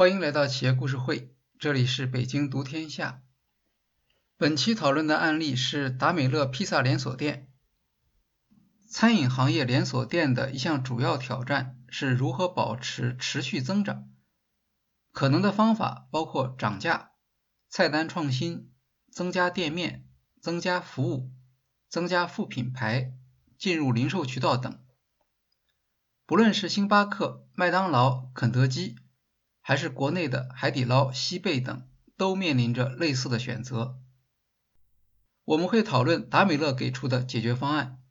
欢迎来到企业故事会，这里是北京读天下。本期讨论的案例是达美乐披萨连锁店。餐饮行业连锁店的一项主要挑战是如何保持持续增长。可能的方法包括涨价、菜单创新、增加店面、增加服务、增加副品牌、进入零售渠道等。不论是星巴克、麦当劳、肯德基。还是国内的海底捞、西贝等都面临着类似的选择。我们会讨论达美乐给出的解决方案，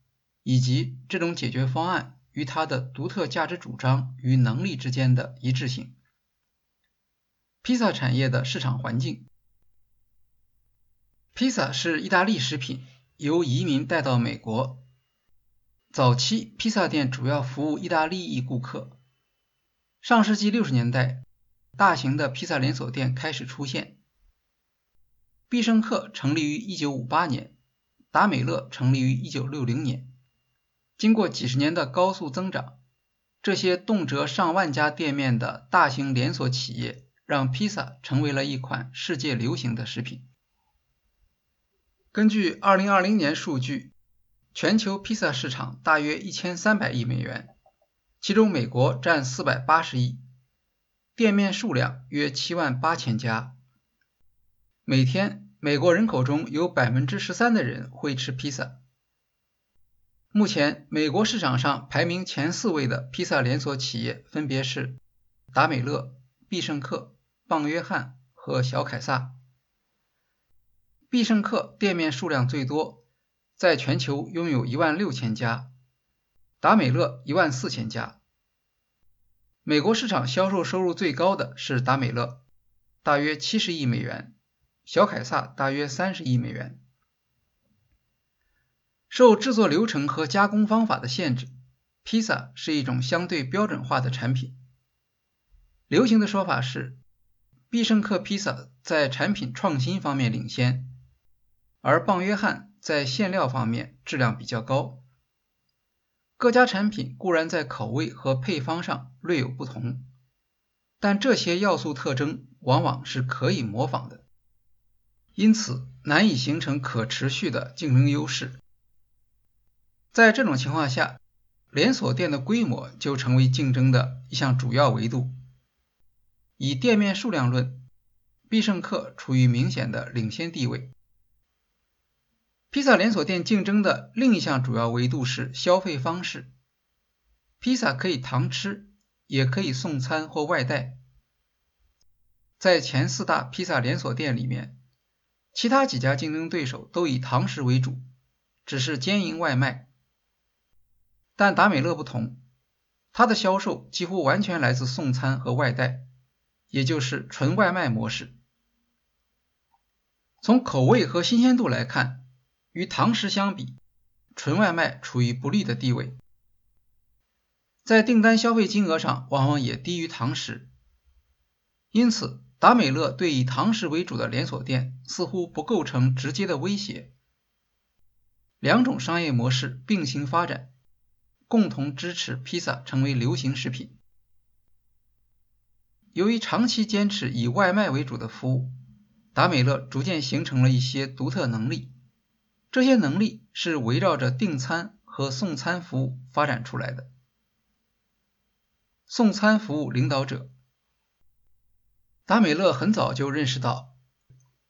以及这种解决方案与它的独特价值主张与能力之间的一致性。披萨产业的市场环境。披萨是意大利食品，由移民带到美国。早期披萨店主要服务意大利裔顾客。上世纪六十年代。大型的披萨连锁店开始出现。必胜客成立于1958年，达美乐成立于1960年。经过几十年的高速增长，这些动辄上万家店面的大型连锁企业，让披萨成为了一款世界流行的食品。根据2020年数据，全球披萨市场大约1300亿美元，其中美国占480亿。店面数量约七万八千家。每天，美国人口中有百分之十三的人会吃披萨。目前，美国市场上排名前四位的披萨连锁企业分别是达美乐、必胜客、棒约翰和小凯撒。必胜客店面数量最多，在全球拥有一万六千家，达美乐一万四千家。美国市场销售收入最高的是达美乐，大约七十亿美元；小凯撒大约三十亿美元。受制作流程和加工方法的限制，披萨是一种相对标准化的产品。流行的说法是，必胜客披萨在产品创新方面领先，而棒约翰在馅料方面质量比较高。各家产品固然在口味和配方上略有不同，但这些要素特征往往是可以模仿的，因此难以形成可持续的竞争优势。在这种情况下，连锁店的规模就成为竞争的一项主要维度。以店面数量论，必胜客处于明显的领先地位。披萨连锁店竞争的另一项主要维度是消费方式。披萨可以堂吃，也可以送餐或外带。在前四大披萨连锁店里面，其他几家竞争对手都以堂食为主，只是兼营外卖。但达美乐不同，它的销售几乎完全来自送餐和外带，也就是纯外卖模式。从口味和新鲜度来看，与堂食相比，纯外卖处于不利的地位，在订单消费金额上往往也低于堂食。因此，达美乐对以堂食为主的连锁店似乎不构成直接的威胁。两种商业模式并行发展，共同支持披萨成为流行食品。由于长期坚持以外卖为主的服务，达美乐逐渐形成了一些独特能力。这些能力是围绕着订餐和送餐服务发展出来的。送餐服务领导者达美乐很早就认识到，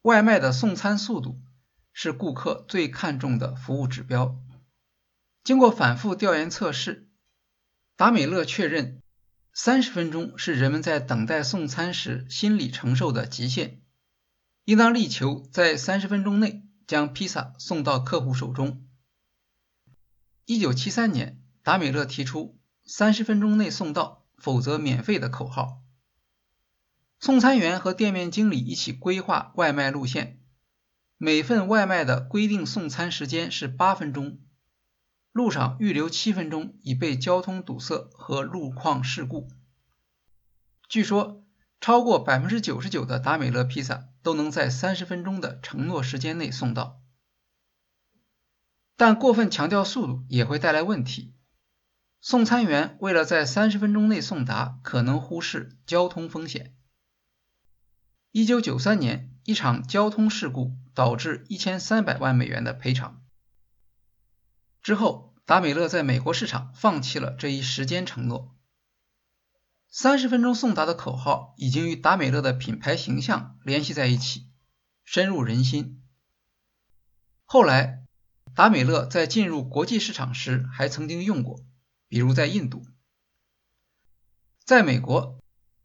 外卖的送餐速度是顾客最看重的服务指标。经过反复调研测试，达美乐确认，三十分钟是人们在等待送餐时心理承受的极限，应当力求在三十分钟内。将披萨送到客户手中。一九七三年，达美乐提出“三十分钟内送到，否则免费”的口号。送餐员和店面经理一起规划外卖路线，每份外卖的规定送餐时间是八分钟，路上预留七分钟以备交通堵塞和路况事故。据说。超过百分之九十九的达美乐披萨都能在三十分钟的承诺时间内送到，但过分强调速度也会带来问题。送餐员为了在三十分钟内送达，可能忽视交通风险，1993年，一场交通事故导致1300万美元的赔偿。之后，达美乐在美国市场放弃了这一时间承诺。三十分钟送达的口号已经与达美乐的品牌形象联系在一起，深入人心。后来，达美乐在进入国际市场时还曾经用过，比如在印度。在美国，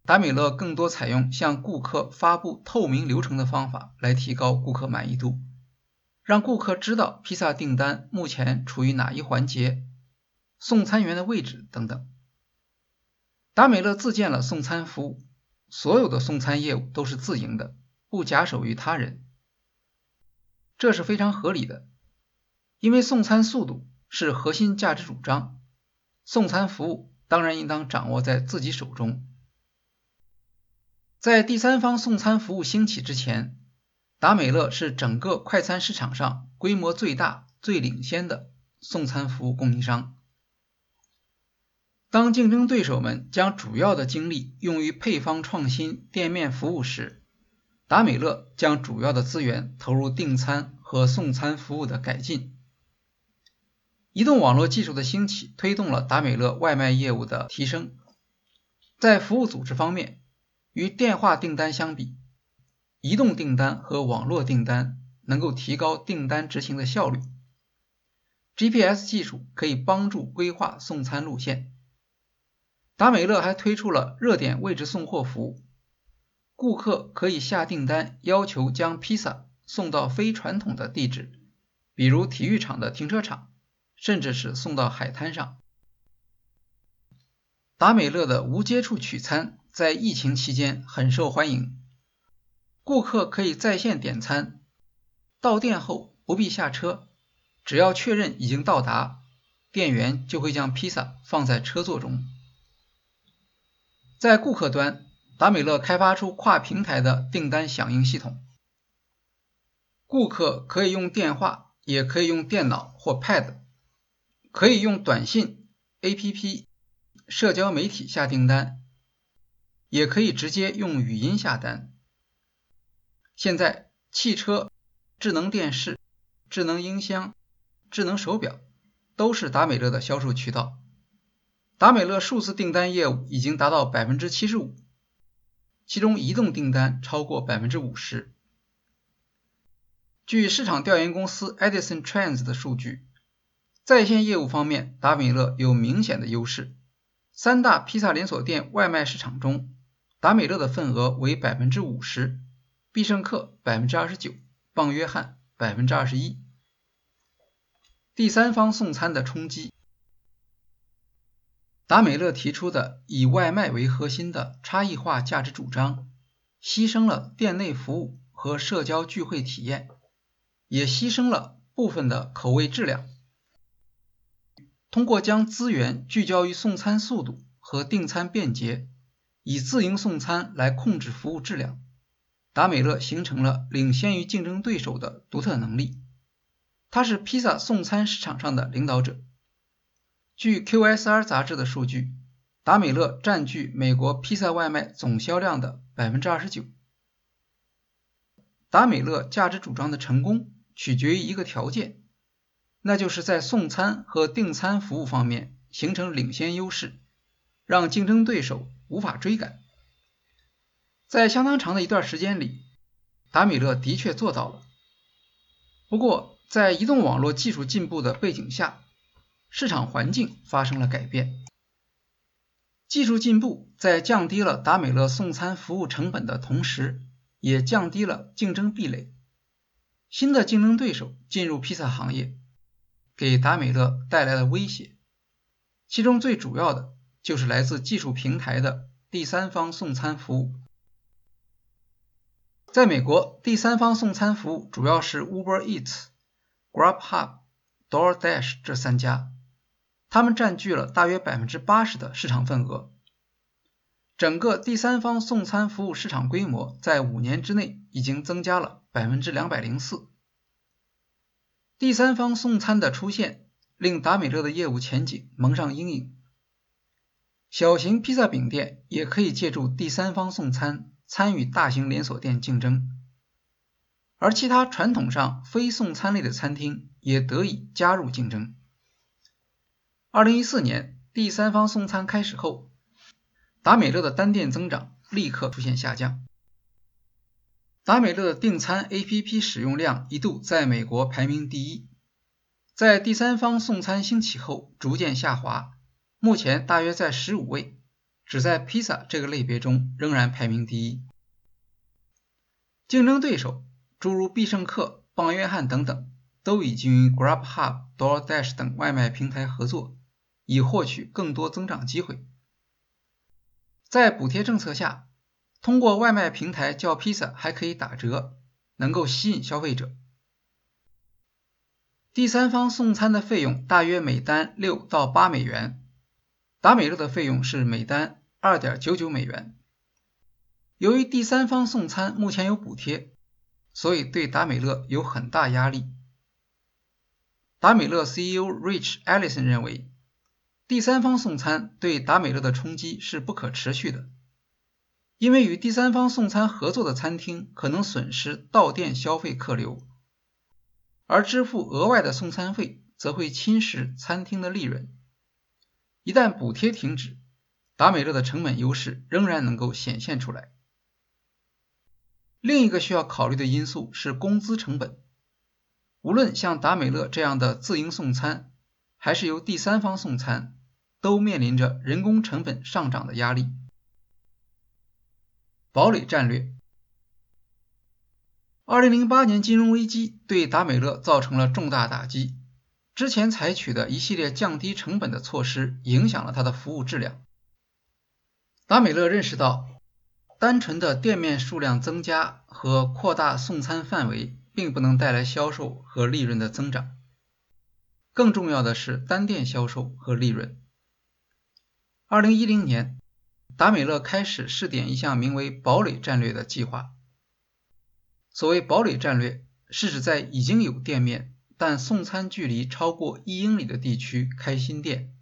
达美乐更多采用向顾客发布透明流程的方法来提高顾客满意度，让顾客知道披萨订单目前处于哪一环节、送餐员的位置等等。达美乐自建了送餐服务，所有的送餐业务都是自营的，不假手于他人。这是非常合理的，因为送餐速度是核心价值主张，送餐服务当然应当掌握在自己手中。在第三方送餐服务兴起之前，达美乐是整个快餐市场上规模最大、最领先的送餐服务供应商。当竞争对手们将主要的精力用于配方创新、店面服务时，达美乐将主要的资源投入订餐和送餐服务的改进。移动网络技术的兴起推动了达美乐外卖业务的提升。在服务组织方面，与电话订单相比，移动订单和网络订单能够提高订单执行的效率。GPS 技术可以帮助规划送餐路线。达美乐还推出了热点位置送货服务，顾客可以下订单，要求将披萨送到非传统的地址，比如体育场的停车场，甚至是送到海滩上。达美乐的无接触取餐。在疫情期间很受欢迎，顾客可以在线点餐，到店后不必下车，只要确认已经到达，店员就会将披萨放在车座中。在顾客端，达美乐开发出跨平台的订单响应系统，顾客可以用电话，也可以用电脑或 Pad，可以用短信、APP、社交媒体下订单。也可以直接用语音下单。现在，汽车、智能电视、智能音箱、智能手表都是达美乐的销售渠道。达美乐数字订单业务已经达到百分之七十五，其中移动订单超过百分之五十。据市场调研公司 Edison Trends 的数据，在线业务方面，达美乐有明显的优势。三大披萨连锁店外卖市场中，达美乐的份额为百分之五十，必胜客百分之二十九，棒约翰百分之二十一。第三方送餐的冲击，达美乐提出的以外卖为核心的差异化价值主张，牺牲了店内服务和社交聚会体验，也牺牲了部分的口味质量。通过将资源聚焦于送餐速度和订餐便捷。以自营送餐来控制服务质量，达美乐形成了领先于竞争对手的独特能力。它是披萨送餐市场上的领导者。据 QSR 杂志的数据，达美乐占据美国披萨外卖总销量的百分之二十九。达美乐价值主张的成功取决于一个条件，那就是在送餐和订餐服务方面形成领先优势，让竞争对手。无法追赶，在相当长的一段时间里，达米勒的确做到了。不过，在移动网络技术进步的背景下，市场环境发生了改变。技术进步在降低了达美乐送餐服务成本的同时，也降低了竞争壁垒。新的竞争对手进入披萨行业，给达美乐带来了威胁，其中最主要的。就是来自技术平台的第三方送餐服务。在美国，第三方送餐服务主要是 Uber Eats、GrubHub、DoorDash 这三家，他们占据了大约百分之八十的市场份额。整个第三方送餐服务市场规模在五年之内已经增加了百分之两百零四。第三方送餐的出现，令达美乐的业务前景蒙上阴影。小型披萨饼店也可以借助第三方送餐参与大型连锁店竞争，而其他传统上非送餐类的餐厅也得以加入竞争。二零一四年第三方送餐开始后，达美乐的单店增长立刻出现下降。达美乐的订餐 APP 使用量一度在美国排名第一，在第三方送餐兴起后逐渐下滑，目前大约在十五位。只在披萨这个类别中仍然排名第一。竞争对手诸如必胜客、棒约翰等等，都已经与 GrabHub、DoorDash 等外卖平台合作，以获取更多增长机会。在补贴政策下，通过外卖平台叫披萨还可以打折，能够吸引消费者。第三方送餐的费用大约每单六到八美元。达美乐的费用是每单二点九九美元。由于第三方送餐目前有补贴，所以对达美乐有很大压力。达美乐 CEO Rich Ellison 认为，第三方送餐对达美乐的冲击是不可持续的，因为与第三方送餐合作的餐厅可能损失到店消费客流，而支付额外的送餐费则会侵蚀餐厅的利润。一旦补贴停止，达美乐的成本优势仍然能够显现出来。另一个需要考虑的因素是工资成本。无论像达美乐这样的自营送餐，还是由第三方送餐，都面临着人工成本上涨的压力。堡垒战略。二零零八年金融危机对达美乐造成了重大打击。之前采取的一系列降低成本的措施，影响了它的服务质量。达美乐认识到，单纯的店面数量增加和扩大送餐范围，并不能带来销售和利润的增长。更重要的是单店销售和利润。二零一零年，达美乐开始试点一项名为“堡垒战略”的计划。所谓“堡垒战略”，是指在已经有店面。但送餐距离超过一英里的地区开新店，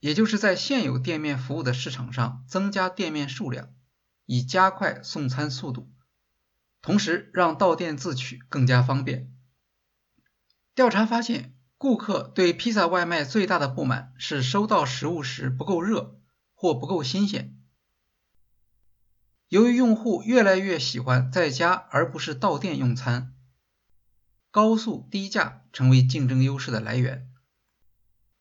也就是在现有店面服务的市场上增加店面数量，以加快送餐速度，同时让到店自取更加方便。调查发现，顾客对披萨外卖最大的不满是收到食物时不够热或不够新鲜。由于用户越来越喜欢在家而不是到店用餐。高速低价成为竞争优势的来源，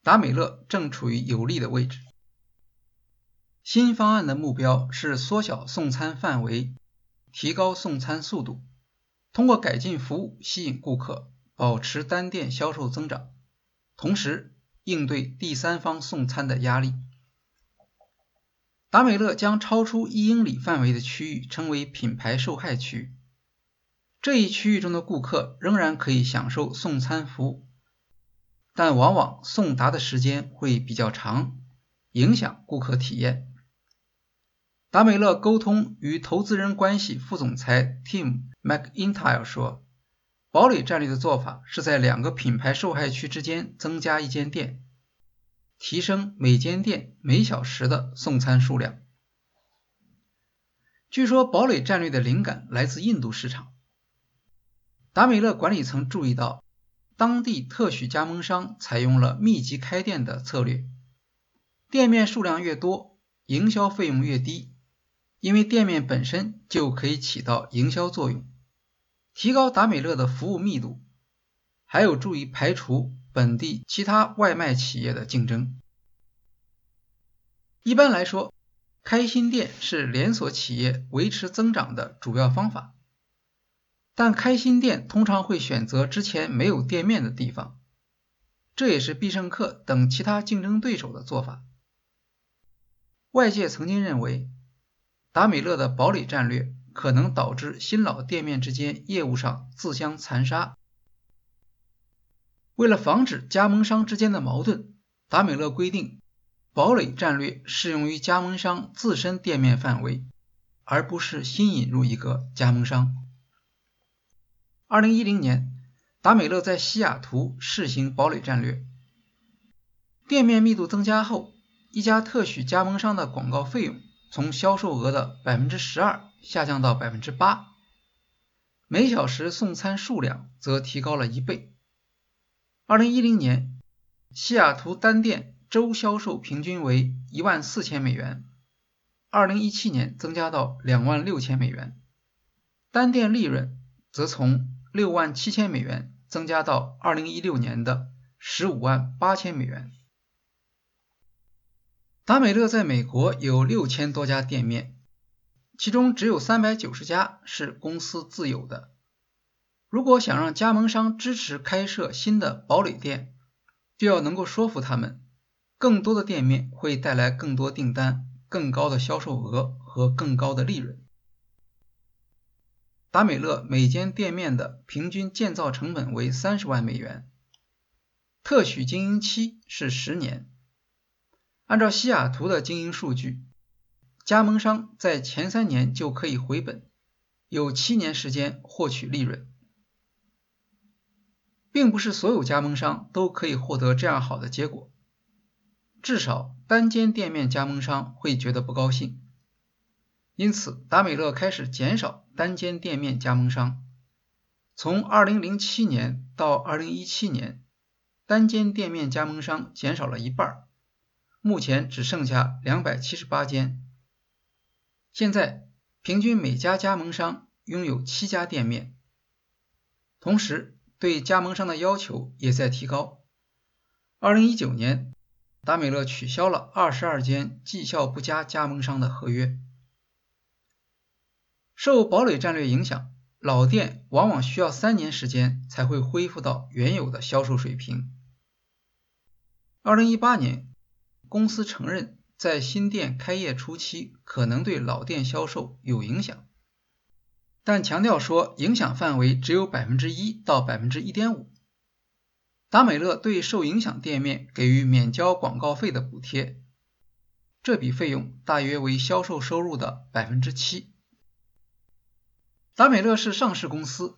达美乐正处于有利的位置。新方案的目标是缩小送餐范围，提高送餐速度，通过改进服务吸引顾客，保持单店销售增长，同时应对第三方送餐的压力。达美乐将超出一英里范围的区域称为品牌受害区。这一区域中的顾客仍然可以享受送餐服务，但往往送达的时间会比较长，影响顾客体验。达美乐沟通与投资人关系副总裁 Tim McIntyre 说：“堡垒战略的做法是在两个品牌受害区之间增加一间店，提升每间店每小时的送餐数量。”据说堡垒战略的灵感来自印度市场。达美乐管理层注意到，当地特许加盟商采用了密集开店的策略，店面数量越多，营销费用越低，因为店面本身就可以起到营销作用，提高达美乐的服务密度，还有助于排除本地其他外卖企业的竞争。一般来说，开新店是连锁企业维持增长的主要方法。但开新店通常会选择之前没有店面的地方，这也是必胜客等其他竞争对手的做法。外界曾经认为，达美乐的堡垒战略可能导致新老店面之间业务上自相残杀。为了防止加盟商之间的矛盾，达美乐规定，堡垒战略适用于加盟商自身店面范围，而不是新引入一个加盟商。二零一零年，达美乐在西雅图试行堡垒战略。店面密度增加后，一家特许加盟商的广告费用从销售额的百分之十二下降到百分之八，每小时送餐数量则提高了一倍。二零一零年，西雅图单店周销售平均为一万四千美元，二零一七年增加到两万六千美元，单店利润则从六万七千美元增加到二零一六年的十五万八千美元。达美乐在美国有六千多家店面，其中只有三百九十家是公司自有的。如果想让加盟商支持开设新的堡垒店，就要能够说服他们，更多的店面会带来更多订单、更高的销售额和更高的利润。达美乐每间店面的平均建造成本为三十万美元，特许经营期是十年。按照西雅图的经营数据，加盟商在前三年就可以回本，有七年时间获取利润。并不是所有加盟商都可以获得这样好的结果，至少单间店面加盟商会觉得不高兴。因此，达美乐开始减少单间店面加盟商。从2007年到2017年，单间店面加盟商减少了一半，目前只剩下278间。现在，平均每家加盟商拥有七家店面，同时。对加盟商的要求也在提高。二零一九年，达美乐取消了二十二间绩效不佳加盟商的合约。受堡垒战略影响，老店往往需要三年时间才会恢复到原有的销售水平。二零一八年，公司承认在新店开业初期可能对老店销售有影响。但强调说，影响范围只有百分之一到百分之一点五。达美乐对受影响店面给予免交广告费的补贴，这笔费用大约为销售收入的百分之七。达美乐是上市公司，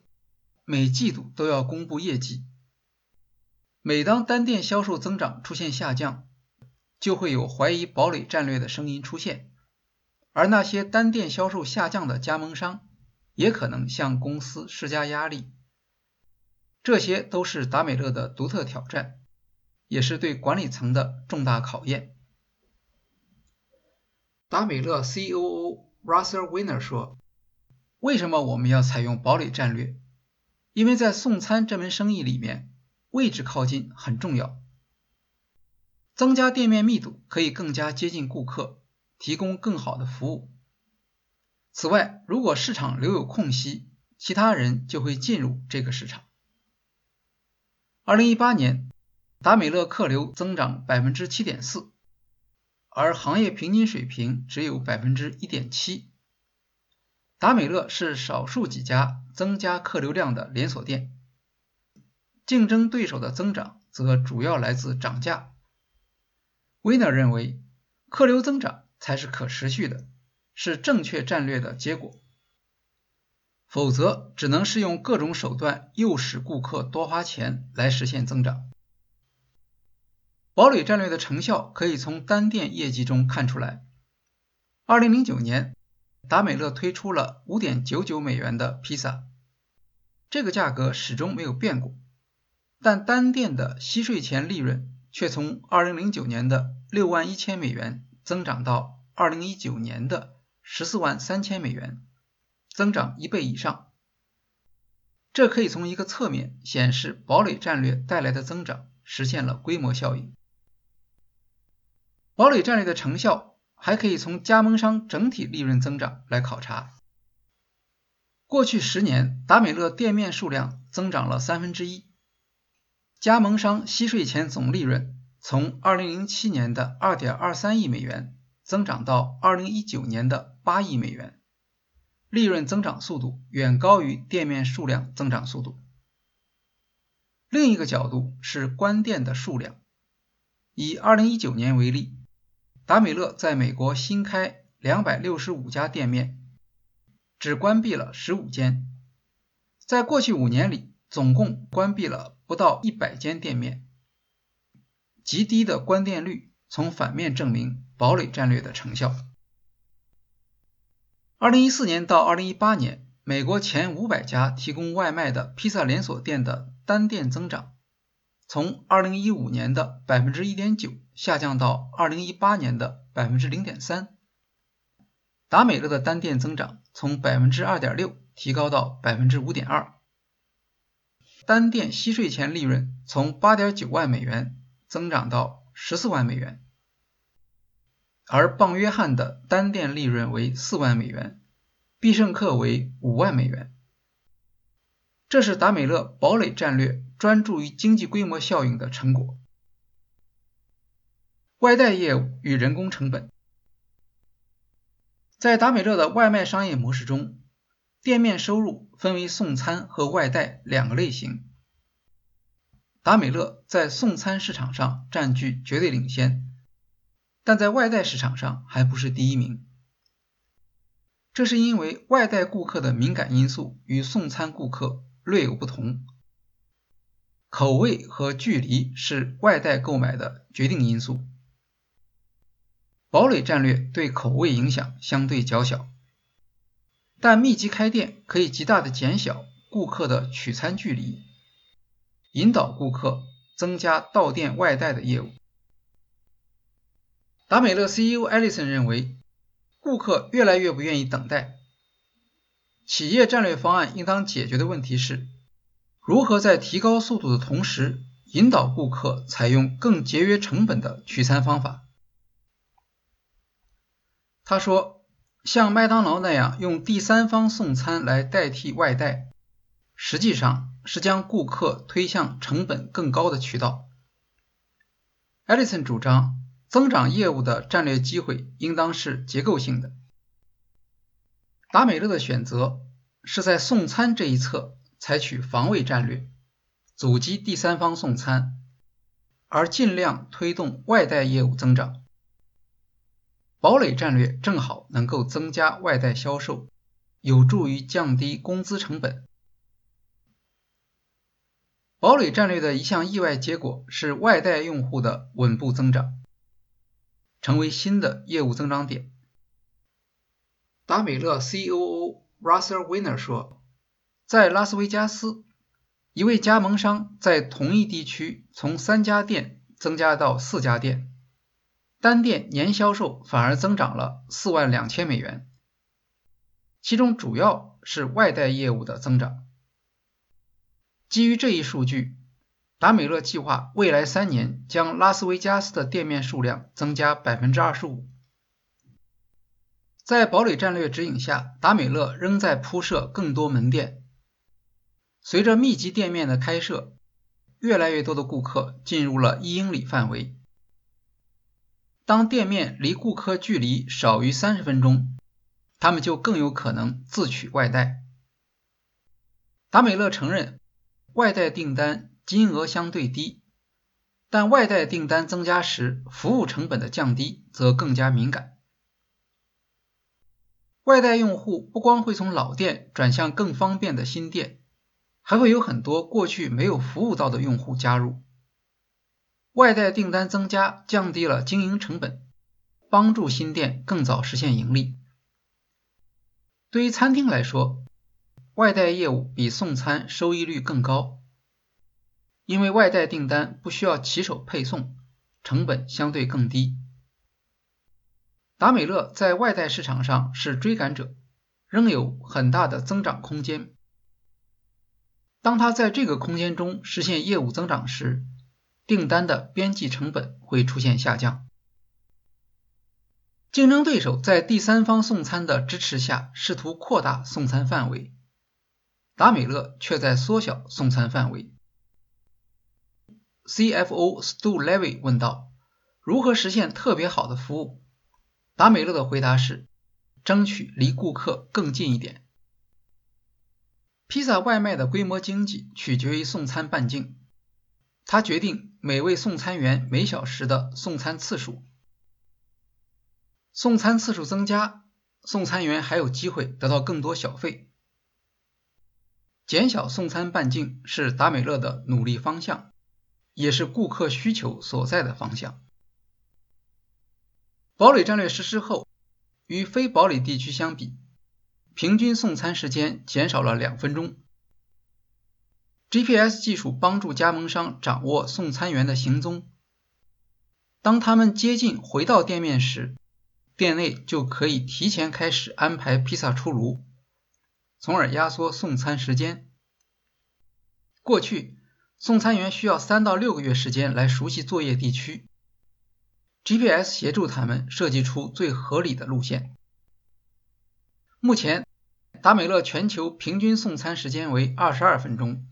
每季度都要公布业绩。每当单店销售增长出现下降，就会有怀疑堡垒战略的声音出现，而那些单店销售下降的加盟商。也可能向公司施加压力，这些都是达美乐的独特挑战，也是对管理层的重大考验。达美乐 COO Russell Weiner 说：“为什么我们要采用堡垒战略？因为在送餐这门生意里面，位置靠近很重要。增加店面密度可以更加接近顾客，提供更好的服务。”此外，如果市场留有空隙，其他人就会进入这个市场。二零一八年，达美乐客流增长百分之七点四，而行业平均水平只有百分之一点七。达美乐是少数几家增加客流量的连锁店，竞争对手的增长则主要来自涨价。威纳认为，客流增长才是可持续的。是正确战略的结果，否则只能是用各种手段诱使顾客多花钱来实现增长。堡垒战略的成效可以从单店业绩中看出来。二零零九年，达美乐推出了五点九九美元的披萨，这个价格始终没有变过，但单店的息税前利润却从二零零九年的六万一千美元增长到二零一九年的。十四万三千美元，增长一倍以上。这可以从一个侧面显示，堡垒战略带来的增长实现了规模效应。堡垒战略的成效还可以从加盟商整体利润增长来考察。过去十年，达美乐店面数量增长了三分之一，加盟商息税前总利润从二零零七年的二点二三亿美元。增长到二零一九年的八亿美元，利润增长速度远高于店面数量增长速度。另一个角度是关店的数量，以二零一九年为例，达美乐在美国新开两百六十五家店面，只关闭了十五间，在过去五年里，总共关闭了不到一百间店面，极低的关店率。从反面证明堡垒战略的成效。2014年到2018年，美国前500家提供外卖的披萨连锁店的单店增长，从2015年的1.9%下降到2018年的0.3%。达美乐的单店增长从2.6%提高到5.2%。单店息税前利润从8.9万美元增长到14万美元。而棒约翰的单店利润为四万美元，必胜客为五万美元。这是达美乐堡垒战略专注于经济规模效应的成果。外带业务与人工成本，在达美乐的外卖商业模式中，店面收入分为送餐和外带两个类型。达美乐在送餐市场上占据绝对领先。但在外带市场上还不是第一名，这是因为外带顾客的敏感因素与送餐顾客略有不同，口味和距离是外带购买的决定因素。堡垒战略对口味影响相对较小，但密集开店可以极大的减小顾客的取餐距离，引导顾客增加到店外带的业务。达美乐 CEO 艾利森认为，顾客越来越不愿意等待。企业战略方案应当解决的问题是，如何在提高速度的同时，引导顾客采用更节约成本的取餐方法。他说，像麦当劳那样用第三方送餐来代替外带，实际上是将顾客推向成本更高的渠道。艾利森主张。增长业务的战略机会应当是结构性的。达美乐的选择是在送餐这一侧采取防卫战略，阻击第三方送餐，而尽量推动外带业务增长。堡垒战略正好能够增加外带销售，有助于降低工资成本。堡垒战略的一项意外结果是外带用户的稳步增长。成为新的业务增长点。达美乐 COO Russell Weiner 说，在拉斯维加斯，一位加盟商在同一地区从三家店增加到四家店，单店年销售反而增长了四万两千美元，其中主要是外带业务的增长。基于这一数据。达美乐计划未来三年将拉斯维加斯的店面数量增加百分之二十五。在堡垒战略指引下，达美乐仍在铺设更多门店。随着密集店面的开设，越来越多的顾客进入了一英里范围。当店面离顾客距离少于三十分钟，他们就更有可能自取外带。达美乐承认，外带订单。金额相对低，但外带订单增加时，服务成本的降低则更加敏感。外带用户不光会从老店转向更方便的新店，还会有很多过去没有服务到的用户加入。外带订单增加降低了经营成本，帮助新店更早实现盈利。对于餐厅来说，外带业务比送餐收益率更高。因为外带订单不需要骑手配送，成本相对更低。达美乐在外带市场上是追赶者，仍有很大的增长空间。当他在这个空间中实现业务增长时，订单的边际成本会出现下降。竞争对手在第三方送餐的支持下试图扩大送餐范围，达美乐却在缩小送餐范围。CFO Stu Levy 问道：“如何实现特别好的服务？”达美乐的回答是：“争取离顾客更近一点。”披萨外卖的规模经济取决于送餐半径，它决定每位送餐员每小时的送餐次数。送餐次数增加，送餐员还有机会得到更多小费。减小送餐半径是达美乐的努力方向。也是顾客需求所在的方向。堡垒战略实施后，与非堡垒地区相比，平均送餐时间减少了两分钟。GPS 技术帮助加盟商掌握送餐员的行踪，当他们接近回到店面时，店内就可以提前开始安排披萨出炉，从而压缩送餐时间。过去，送餐员需要三到六个月时间来熟悉作业地区，GPS 协助他们设计出最合理的路线。目前，达美乐全球平均送餐时间为二十二分钟。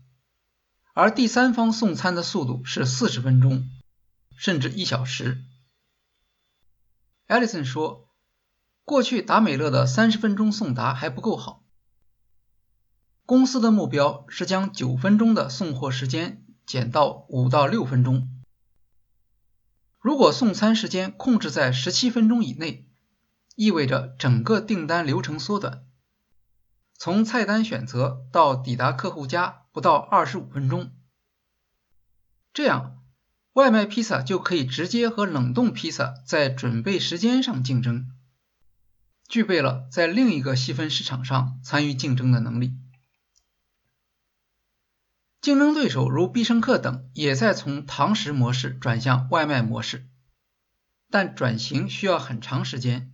而第三方送餐的速度是四十分钟，甚至一小时。艾利森说：“过去达美乐的三十分钟送达还不够好，公司的目标是将九分钟的送货时间减到五到六分钟。如果送餐时间控制在十七分钟以内，意味着整个订单流程缩短，从菜单选择到抵达客户家。”不到二十五分钟，这样外卖披萨就可以直接和冷冻披萨在准备时间上竞争，具备了在另一个细分市场上参与竞争的能力。竞争对手如必胜客等也在从堂食模式转向外卖模式，但转型需要很长时间，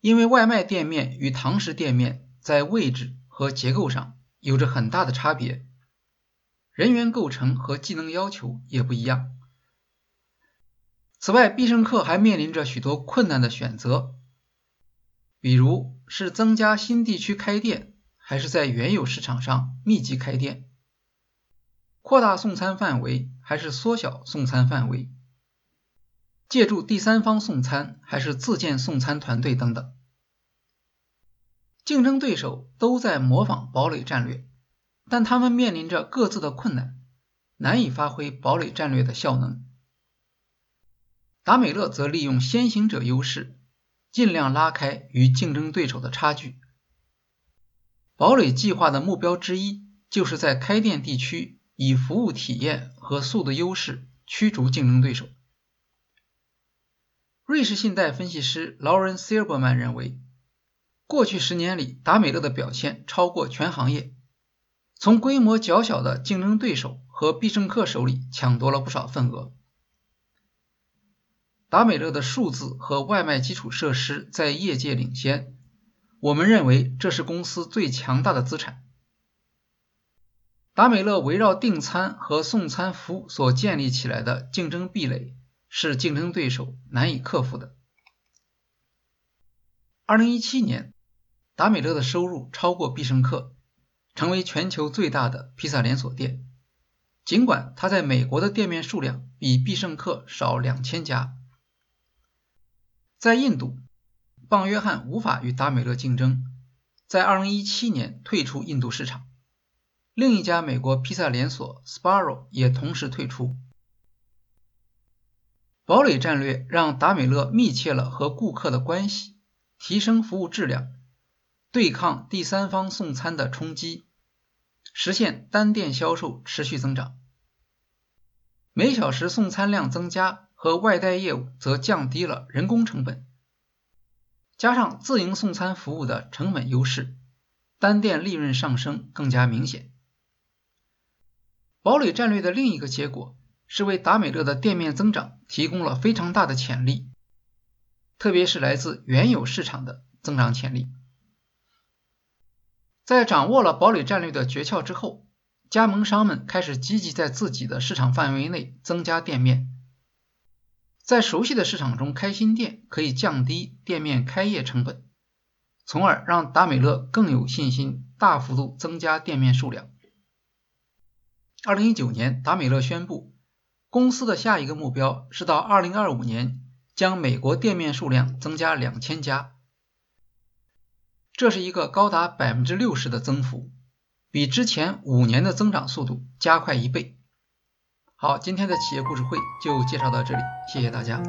因为外卖店面与堂食店面在位置和结构上。有着很大的差别，人员构成和技能要求也不一样。此外，必胜客还面临着许多困难的选择，比如是增加新地区开店，还是在原有市场上密集开店；扩大送餐范围，还是缩小送餐范围；借助第三方送餐，还是自建送餐团队等等。竞争对手都在模仿堡垒战略，但他们面临着各自的困难，难以发挥堡垒战略的效能。达美乐则利用先行者优势，尽量拉开与竞争对手的差距。堡垒计划的目标之一，就是在开店地区以服务体验和速度优势驱逐竞争对手。瑞士信贷分析师劳伦·希尔伯曼认为。过去十年里，达美乐的表现超过全行业，从规模较小的竞争对手和必胜客手里抢夺了不少份额。达美乐的数字和外卖基础设施在业界领先，我们认为这是公司最强大的资产。达美乐围绕订餐和送餐服务所建立起来的竞争壁垒，是竞争对手难以克服的。二零一七年。达美乐的收入超过必胜客，成为全球最大的披萨连锁店。尽管它在美国的店面数量比必胜客少两千家，在印度，棒约翰无法与达美乐竞争，在2017年退出印度市场。另一家美国披萨连锁 Sparrow 也同时退出。堡垒战略让达美乐密切了和顾客的关系，提升服务质量。对抗第三方送餐的冲击，实现单店销售持续增长。每小时送餐量增加和外带业务则降低了人工成本，加上自营送餐服务的成本优势，单店利润上升更加明显。堡垒战略的另一个结果是为达美乐的店面增长提供了非常大的潜力，特别是来自原有市场的增长潜力。在掌握了堡垒战略的诀窍之后，加盟商们开始积极在自己的市场范围内增加店面。在熟悉的市场中开新店，可以降低店面开业成本，从而让达美乐更有信心大幅度增加店面数量。二零一九年，达美乐宣布，公司的下一个目标是到二零二五年将美国店面数量增加两千家。这是一个高达百分之六十的增幅，比之前五年的增长速度加快一倍。好，今天的企业故事会就介绍到这里，谢谢大家。